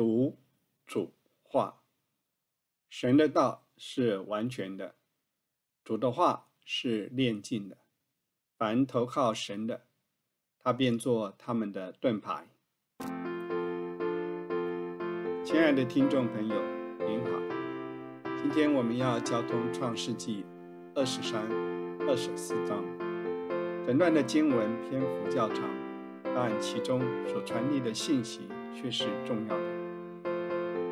读主话。神的道是完全的，主的话是炼净的。凡投靠神的，他便做他们的盾牌。亲爱的听众朋友，您好，今天我们要交通创世纪二十三、二十四章。整段的经文篇幅较长，但其中所传递的信息却是重要的。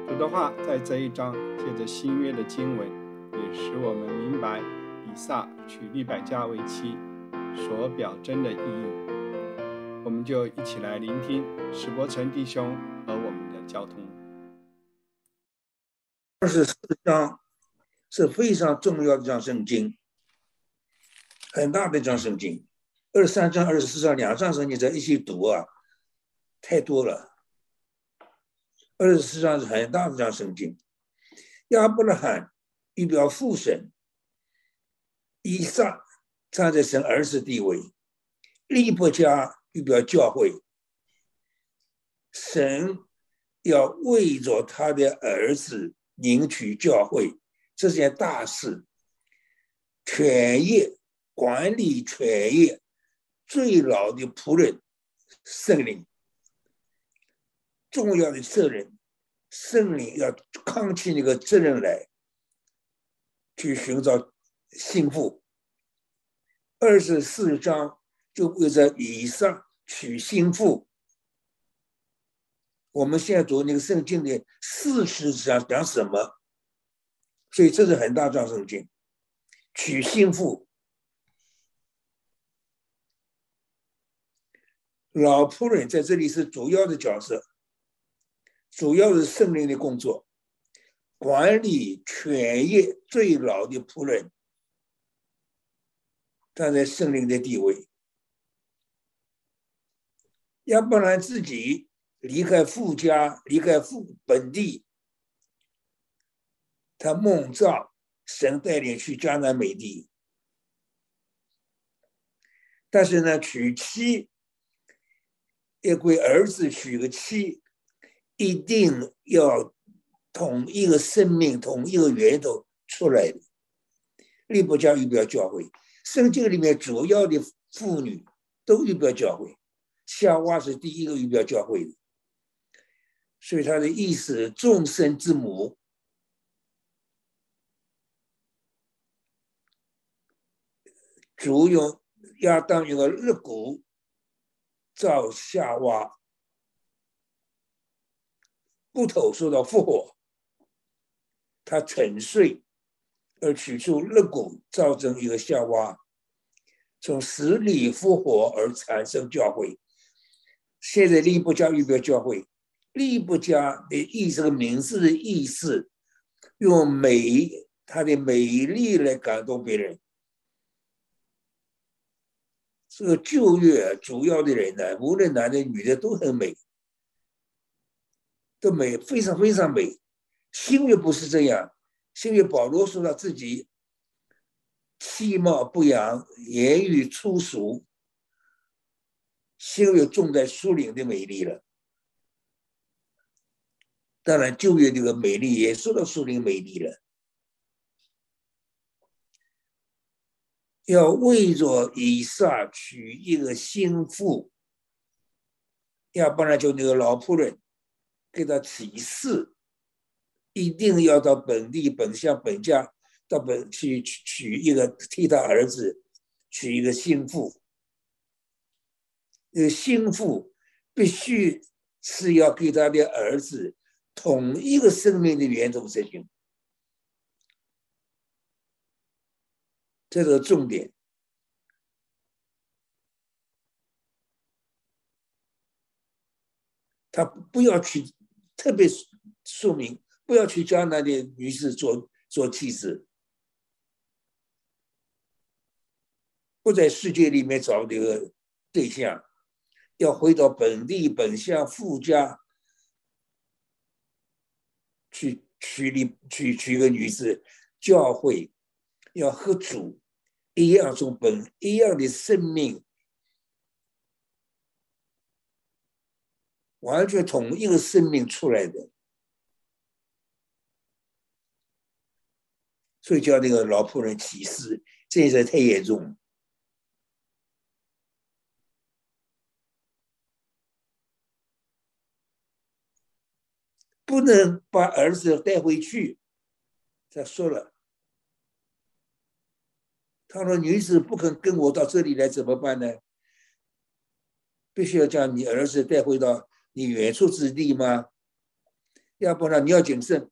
主的话在这一章借着新约的经文，也使我们明白以撒娶利百加为妻。所表征的意义，我们就一起来聆听史伯成弟兄和我们的交通。二十四章是非常重要的一章圣经，很大的一章圣经。二十三章、二十四章两章圣经在一起读啊，太多了。二十四章是很大的一章圣经。亚伯拉罕预表父神，以撒。站在神儿子地位，利伯家预表教会，神要为着他的儿子领取教会，这件大事，全业管理全业最老的仆人圣灵，重要的责任，圣灵要扛起那个责任来，去寻找幸福。二十四章就为在以上娶新妇。我们现在读那个圣经的四十章讲什么？所以这是很大章圣经，娶新妇。老仆人在这里是主要的角色，主要是圣灵的工作，管理全业最老的仆人。站在圣灵的地位，要不然自己离开父家，离开父本地，他梦造神带领去迦南美地，但是呢，娶妻要给儿子娶个妻，一定要同一个生命、同一个源头出来的，立不教育不要教会。圣经里面主要的妇女都预表教会，夏娃是第一个预表教会的，所以他的意思众生之母。主用亚当用个肋骨造夏娃，木头受到复活，他沉睡。而取出肋骨，造成一个夏娃，从死里复活而产生教会。现在利布加预表教会，利布加的意这个名字的意思，用美，他的美丽来感动别人。这个旧约主要的人呢，无论男的女的都很美，都美，非常非常美。新约不是这样。因为保罗说他自己气貌不扬，言语粗俗，心又重在树林的美丽了。当然，旧约这个美丽也说到树林美丽了。要为着以撒娶一个心腹，要不然就那个老仆人给他提示。一定要到本地本乡本家，到本去娶一个替他儿子娶一个心腹。这个心腹必须是要给他的儿子同一个生命的源头才行，这是重点。他不要去特别说明。不要去江南的女士做做妻子，不在世界里面找这个对象，要回到本地本乡富家去娶你娶娶个女子，教会要和主一样从本一样的生命，完全同一个生命出来的，所以叫那个老仆人起誓，实在太严重，不能把儿子带回去。他说了：“他说女子不肯跟我到这里来，怎么办呢？必须要将你儿子带回到。”你远处之地吗？要不然你要谨慎，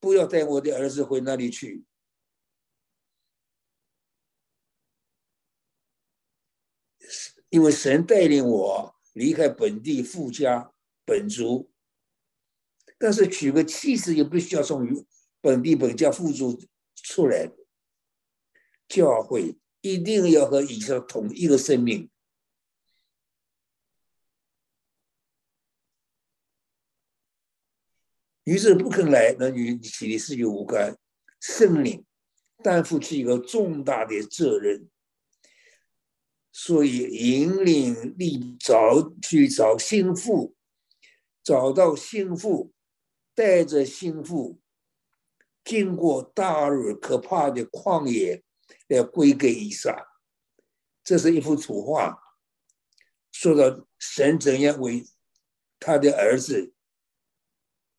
不要带我的儿子回那里去，因为神带领我离开本地富家本族。但是娶个妻子也不需要从本地本家富族出来，教会一定要和以上同一个生命。女子不肯来，那与起的事就无关。圣灵担负起一个重大的责任，所以引领立找去找心腹，找到心腹。带着心腹，经过大而可怕的旷野，来归给以撒。这是一幅图画，说到神怎样为他的儿子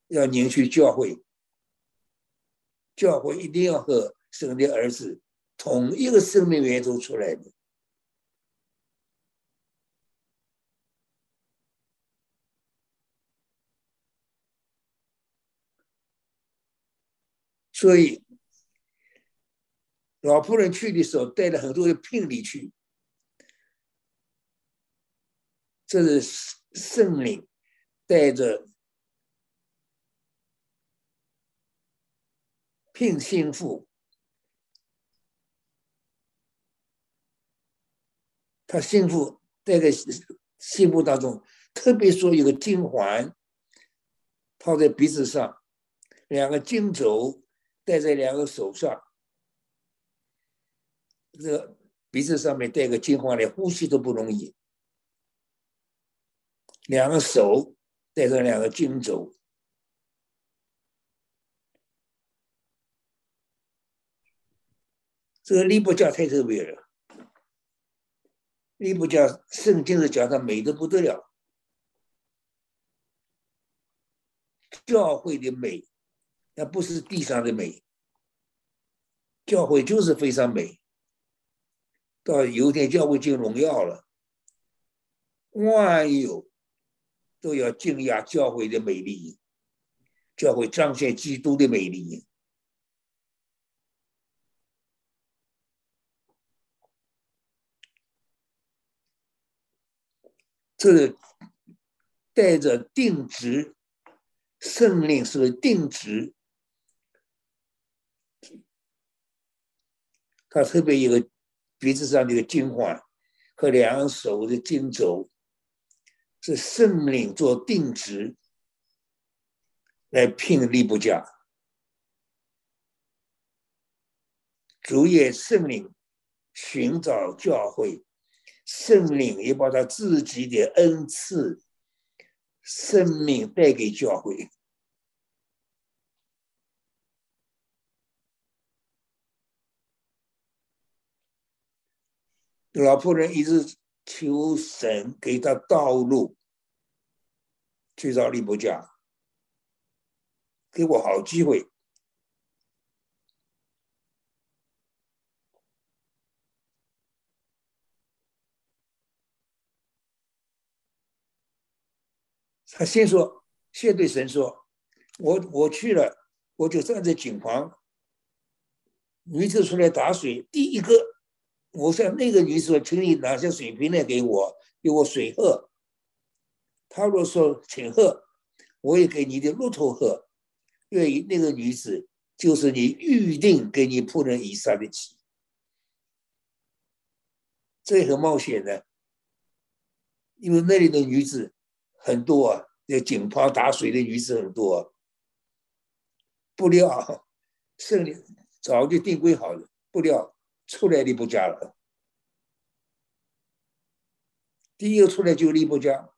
要凝聚教会，教会一定要和神的儿子同一个生命源头出来的。所以，老仆人去的时候带了很多的聘礼去，这是圣灵带着聘心腹，他心腹带个心腹当中，特别说有个金环套在鼻子上，两个金轴。戴在两个手上，这个鼻子上面戴个金环，连呼吸都不容易。两个手戴着两个金轴，这个利布加太特别了。利布加圣经的讲他美的不得了，教会的美。那不是地上的美，教会就是非常美。到有点教会进荣耀了，万有都要惊讶教会的美丽，教会彰显基督的美丽。这个带着定职，圣令是个定职。他特别一个鼻子上的一个金环和两手的金轴，是圣灵做定职来聘利布加，主也圣灵寻找教会，圣灵也把他自己的恩赐、生命带给教会。老仆人一直求神给他道路，去找利伯家，给我好机会。他先说，先对神说：“我我去了，我就站在井旁，女子出来打水，第一个。”我向那个女子说：“请你拿下水瓶来给我，给我水喝。”他若说请喝，我也给你的骆驼喝。愿意那个女子就是你预定给你仆人以撒的妻。这很冒险的，因为那里的女子很多啊，那井旁打水的女子很多。不料圣灵早就定规好了，不料。出来利不加了，第一个出来就利不加，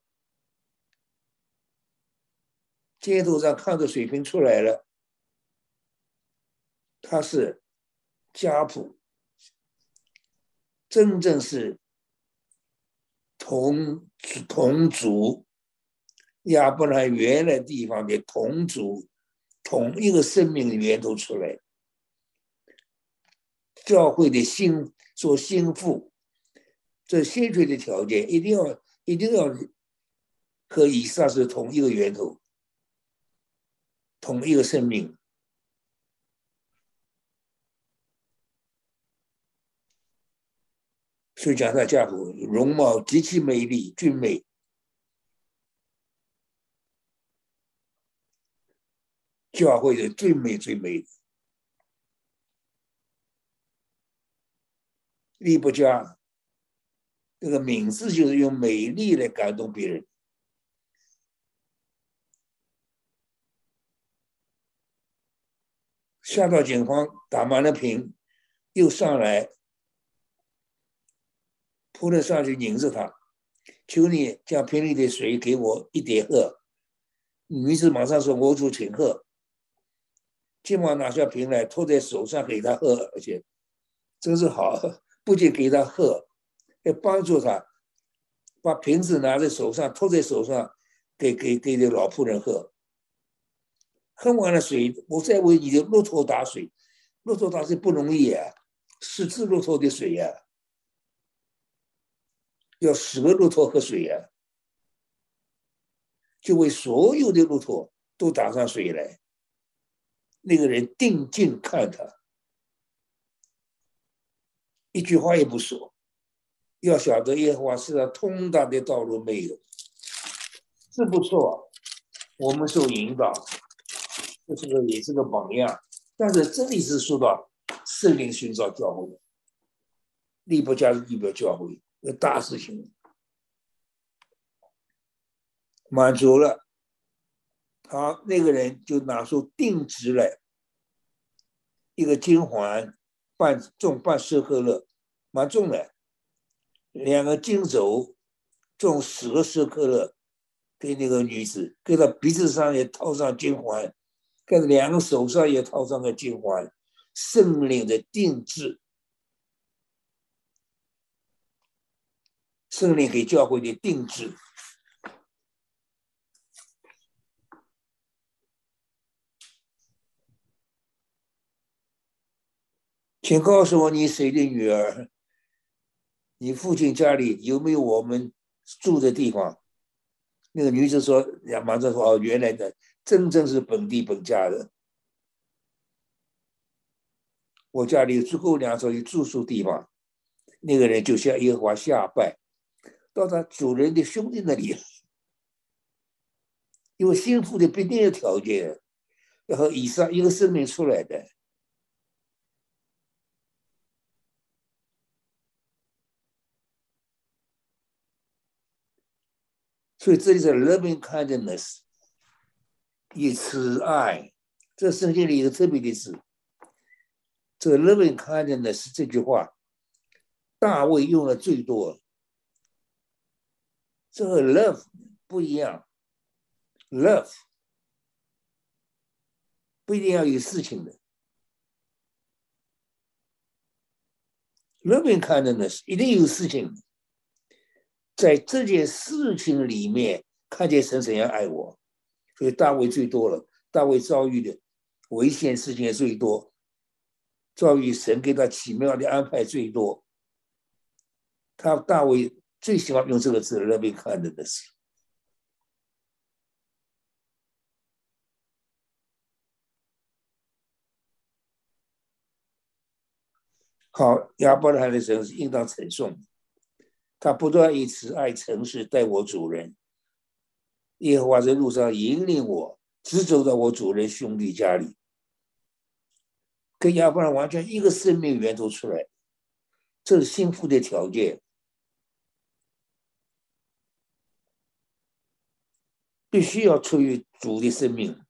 街头上看着水瓶出来了，他是家谱，真正是同同族亚伯拉原来地方的同族，同一个生命的源头出来。教会的心做心腹，这先决的条件一定要一定要和以撒是同一个源头，同一个生命。所以讲他家谱容貌极其美丽俊美，教会的最美最美。利不加这个名字就是用美丽来感动别人。下到警方打满了瓶，又上来，扑了上去拧着他，求你将瓶里的水给我一点喝。女子马上说：“我主请喝。”急忙拿下瓶来，托在手上给他喝，而且真是好。不仅给他喝，还帮助他把瓶子拿在手上，托在手上，给给给这老仆人喝。喝完了水，我再为你的骆驼打水。骆驼打水不容易啊，十只骆驼的水呀，要十个骆驼喝水呀，就为所有的骆驼都打上水来。那个人定睛看他。一句话也不说，要晓得耶和华是上通达的道路没有，是不错，我们受引导，这是个也是个榜样。但是这里是说到圣灵寻找教会，利不加是代表教会，那大事情满足了，好，那个人就拿出定制来，一个金环，半重半舍克勒。蛮重的，两个金轴重十个舍克勒，给那个女子，给她鼻子上也套上金环，给两个手上也套上个金环，圣灵的定制，圣灵给教会的定制，请告诉我你谁的女儿？你父亲家里有没有我们住的地方？那个女子说：“呀，马上说哦，原来的真正是本地本家的。我家里有足够两所的住宿地方。”那个人就向耶和华下拜，到他主人的兄弟那里，因为幸福的必定有条件，然后以上一个生命出来的。所以这里是 loving kindness，以慈爱，这圣经里有个特别的字。这 loving kindness 这句话，大卫用的最多。这个 love 不一样，love 不一定要有事情的，loving kindness 一定有事情。在这件事情里面，看见神怎样爱我，所以大卫最多了。大卫遭遇的危险事情也最多，遭遇神给他奇妙的安排最多。他大卫最喜欢用这个字来被看的的是。好，亚伯拉罕的神是应当称颂。他不断以慈爱、诚实待我主人。耶和华在路上引领我，直走到我主人兄弟家里，跟亚伯拉完全一个生命源头出来，这是幸福的条件。必须要出于主的生命。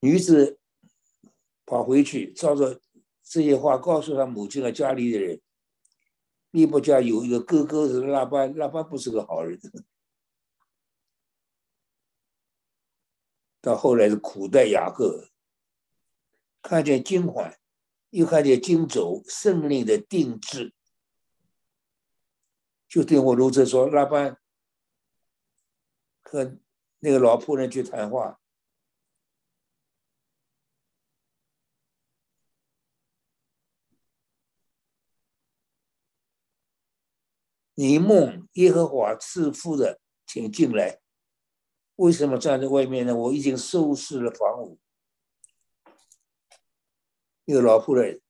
女子。跑回去，照着这些话告诉他母亲和家里的人。利伯家有一个哥哥是拉班，拉班不是个好人。到后来是苦待雅各，看见金环，又看见金轴，圣灵的定制，就对我如此说：“拉班和那个老仆人去谈话。”你梦耶和华赐福的，请进来。为什么站在外面呢？我已经收拾了房屋。那个老仆人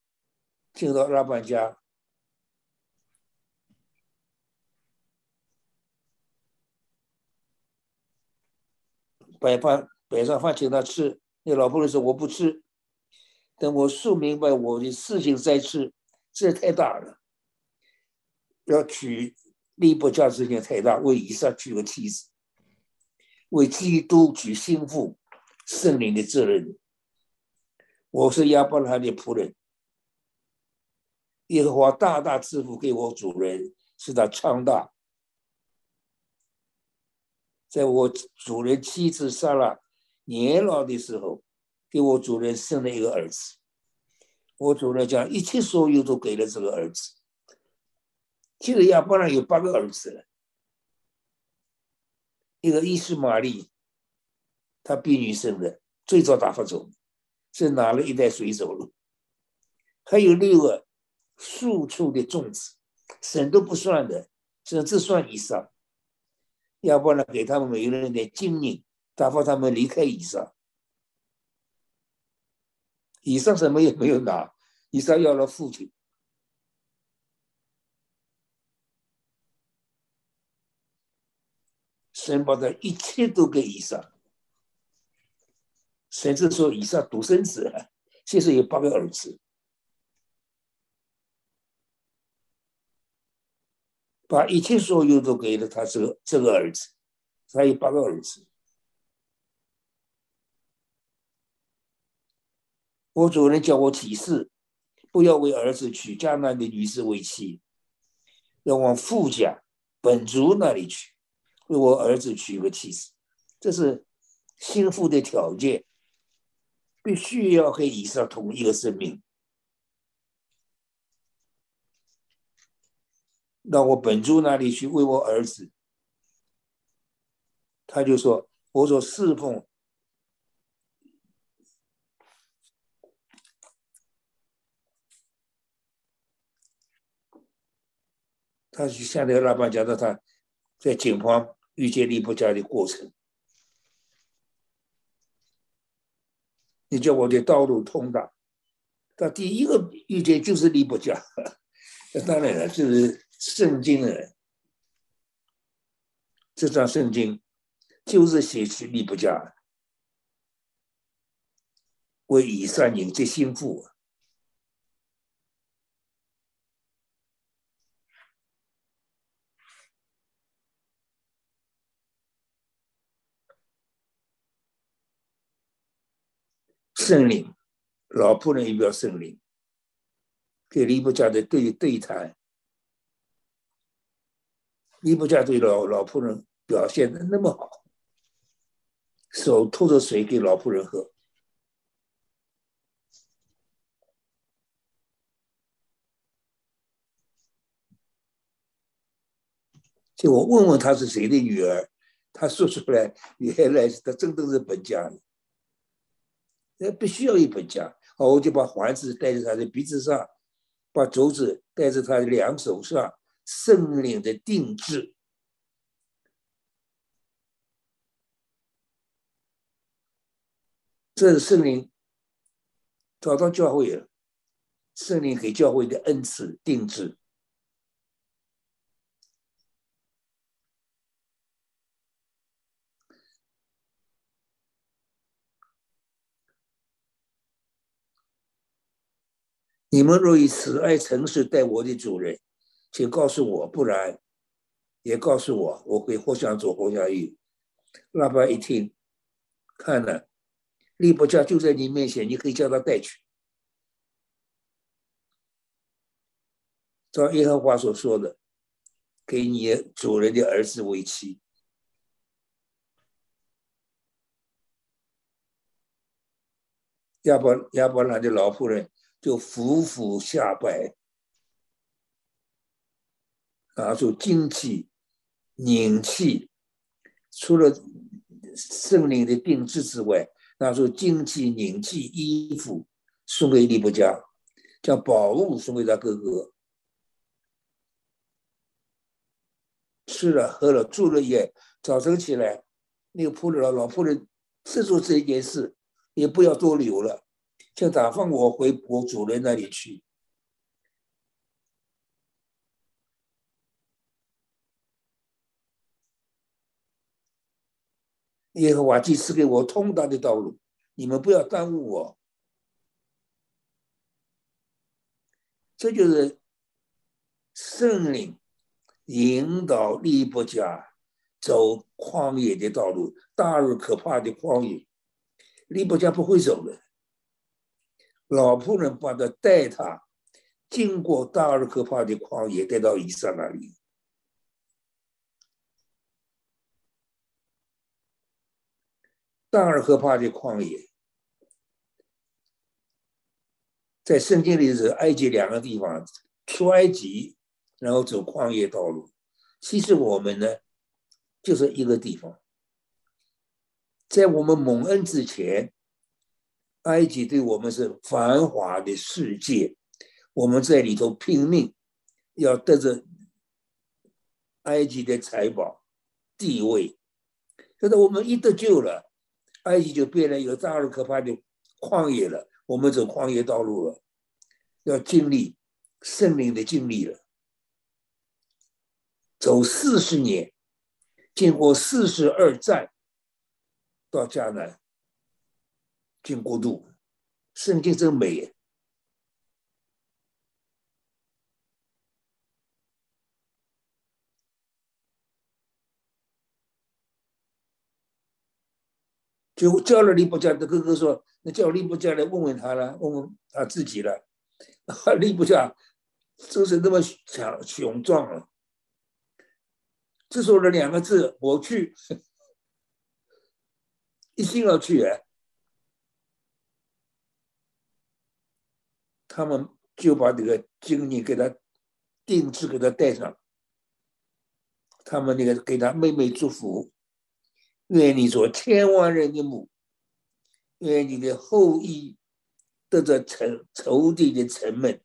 进到老板家，摆饭摆上饭请他吃。那老仆人说：“我不吃，等我说明白我的事情再吃。”这太大了。要娶利伯家之间太大，为以撒娶个妻子，为基督娶心腹，圣灵的责任。我是亚伯拉罕的仆人，耶和华大大赐福给我主人，使他昌大。在我主人妻子撒拉年老的时候，给我主人生了一个儿子。我主人将一切所有都给了这个儿子。其实亚伯拉有八个儿子了，一个伊斯玛利，他婢女生的，最早打发走，是拿了一袋水走了。还有六个庶出的种子，省都不算的，甚至算以上。亚伯拉给他们每个人点金银，打发他们离开以上。以上什么也没有拿，以上要了父亲。神把他一切都给以撒，甚至说以撒独生子，其实有八个儿子，把一切所有都给了他这个这个儿子，他有八个儿子。我主人叫我提示，不要为儿子娶迦南的女士为妻，要往富家本族那里去。为我儿子娶个妻子，这是心腹的条件，必须要和以撒同一个生命。到我本族那里去为我儿子，他就说：“我说侍奉。”他就向那个老板讲到他在警方。遇见利伯家的过程，你叫我的道路通达。他第一个遇见就是利伯家，那 当然了，就是圣经的这张圣经就是写起利伯家为以上引这心腹。圣灵，老仆人也不要圣灵，跟利伯家的对对谈，利伯家对老老仆人表现的那么好，手托着水给老仆人喝，就我问问他是谁的女儿，他说出来，原来他真的是本家的。那必须要一本家，好，我就把环子戴在他的鼻子上，把镯子戴在他的两手上，圣灵的定制。这是圣灵找到教会了，圣灵给教会的恩赐定制。你们若以慈爱诚实待我的主人，请告诉我；不然，也告诉我，我会或向左或向右。拉巴一听，看了，利伯家就在你面前，你可以叫他带去。照耶和华所说的，给你主人的儿子为妻。亚伯亚伯兰的老妇人就俯伏下拜，拿出金器、拧器，除了圣灵的定制之外，拿出金器、拧器、衣服送给利伯家，将宝物送给他哥哥。吃了喝了住了也，早晨起来，那个仆人老老仆人是做这一件事，也不要多留了，就打发我回我主人那里去。耶和华既赐给我通达的道路，你们不要耽误我。这就是圣灵。引导利伯家走旷野的道路，大而可怕的旷野，利伯家不会走的。老仆人把他带他经过大而可怕的旷野，带到以撒那里。大而可怕的旷野，在圣经里是埃及两个地方，出埃及。然后走旷野道路，其实我们呢，就是一个地方。在我们蒙恩之前，埃及对我们是繁华的世界，我们在里头拼命，要得着埃及的财宝、地位。可是我们一得救了，埃及就变了一个大而可怕的旷野了。我们走旷野道路了，要经历生命的经历了。走四十年，经过四十二战，到迦南，进国度，圣经真美。就叫了利伯家的哥哥说：“那叫利伯家来问问他了，问问他自己了。”利伯家就是那么强雄壮了。这说了两个字：“我去。”一心要去哎，他们就把这个经历给他定制，给他带上。他们那个给他妹妹祝福，愿你做千万人的母，愿你的后裔得着仇仇敌的沉闷，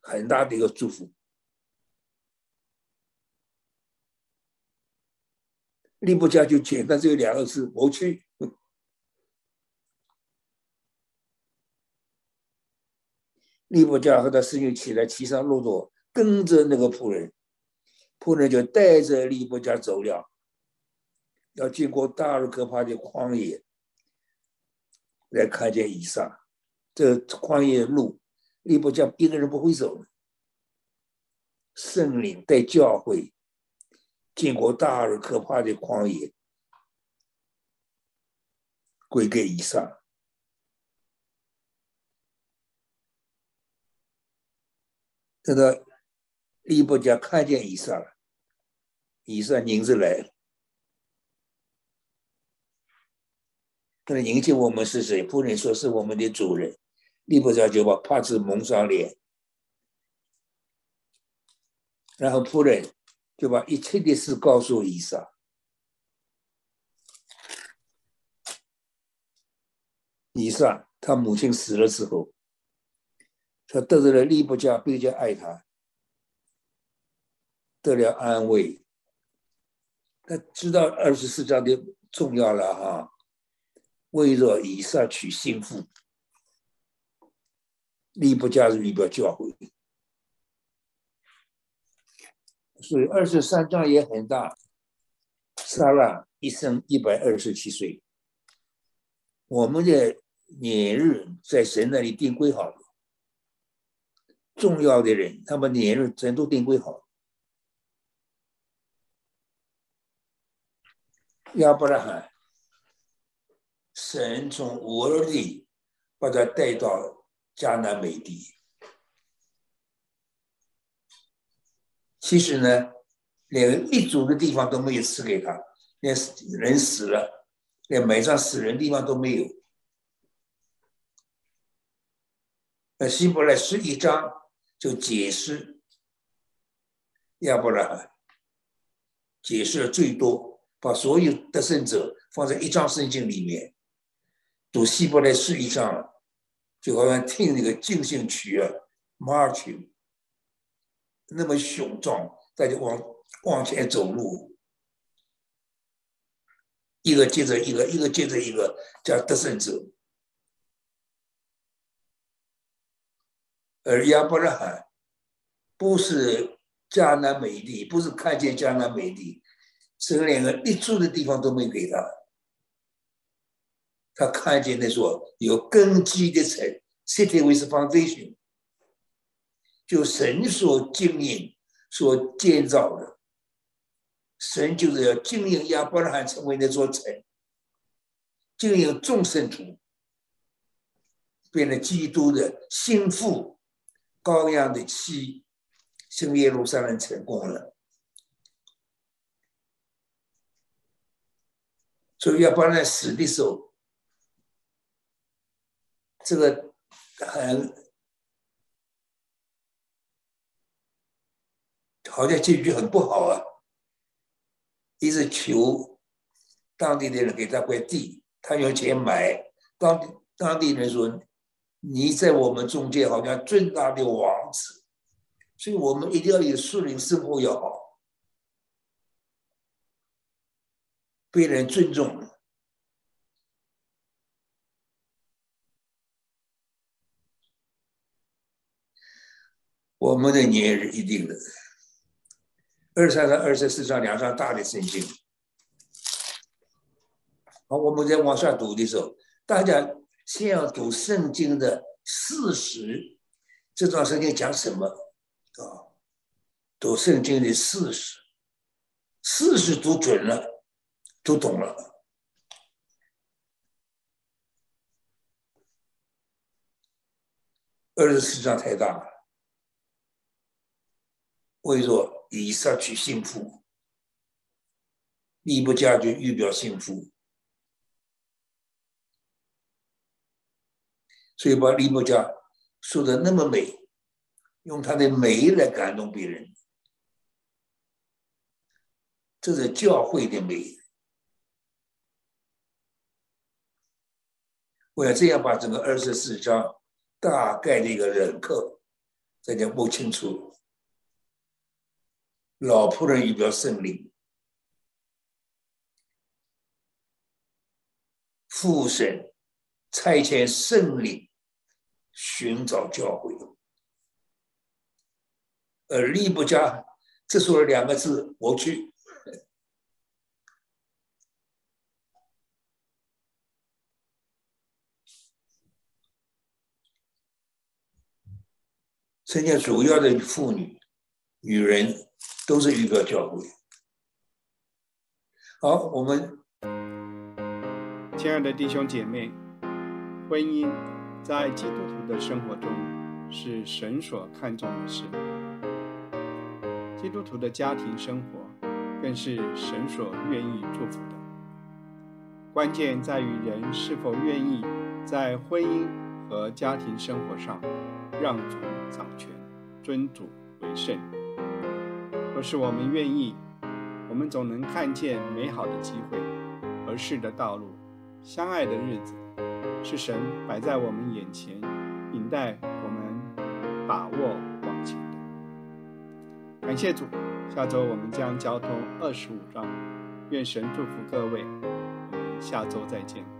很大的一个祝福。利布加就简单只有两个字：我去。利伯家和他师兄起来，骑上骆驼，跟着那个仆人，仆人就带着利伯家走了，要经过大而可怕的旷野，来看见以撒。这旷野路，利伯家一个人不会走，圣灵带教会。经过大而可怕的旷野，归给以撒。这个利伯家看见以撒了，以撒迎着来了，跟他迎接我们是谁？仆人说是我们的主人，利伯家就把帕子蒙上脸，然后仆人。就把一切的事告诉以撒。以撒他母亲死了之后，他得罪了利伯家比较爱他，得了安慰。他知道二十四章的重要了哈，为了以撒娶心腹，利伯家是利伯教会。所以二十三章也很大。撒拉一生一百二十七岁。我们的年日在神那里定规好了。重要的人，他们年日全都定位好。要不然，神从俄罗地把他带到迦南美地。其实呢，连立足的地方都没有赐给他，连人死了，连埋葬死人地方都没有。那希伯来十一章就解释要不然，解释的最多，把所有得胜者放在一张圣经里面，读希伯来十一章，就好像听那个进行曲啊 march，那么雄壮，大家往往前走路，一个接着一个，一个接着一个，叫得胜者。而亚伯拉罕不是迦南美地，不是看见迦南美地，是连个立住的地方都没给他。他看见那座有根基的城，city with foundation，就神所经营、所建造的。神就是要经营亚伯拉罕成为那座城，经营众生徒，变成基督的心腹。羔羊的妻，新耶路撒冷成功了，所以要把人死的时候，这个很好像结局很不好啊！一直求当地的人给他块地，他有钱买，当地当地人说。你在我们中间好像最大的王子，所以我们一定要有树林生活要好，被人尊重。我们的年是一定的，二三章、二十四章两章大的圣经。好，我们在往下读的时候，大家。先要读圣经的事实，这段圣经讲什么啊？读圣经的事实，事实读准了，读懂了。二十四章太大了，为若以撒娶幸福，利不加就预表幸福。所以把李伯家说的那么美，用他的美来感动别人，这是教会的美。我要这样把整个二十四章大概的一个人刻，大家摸清楚。老仆人预表圣灵，父神差遣圣灵。寻找教会，而利不加这说了两个字，我去。现在主要的妇女、女人都是预表教会。好，我们亲爱的弟兄姐妹，婚姻。在基督徒的生活中，是神所看重的事。基督徒的家庭生活，更是神所愿意祝福的。关键在于人是否愿意在婚姻和家庭生活上让主掌权，尊主为圣。若是我们愿意，我们总能看见美好的机会、合适的道路、相爱的日子。是神摆在我们眼前，引带我们把握往前的。感谢主，下周我们将交通二十五章，愿神祝福各位，我们下周再见。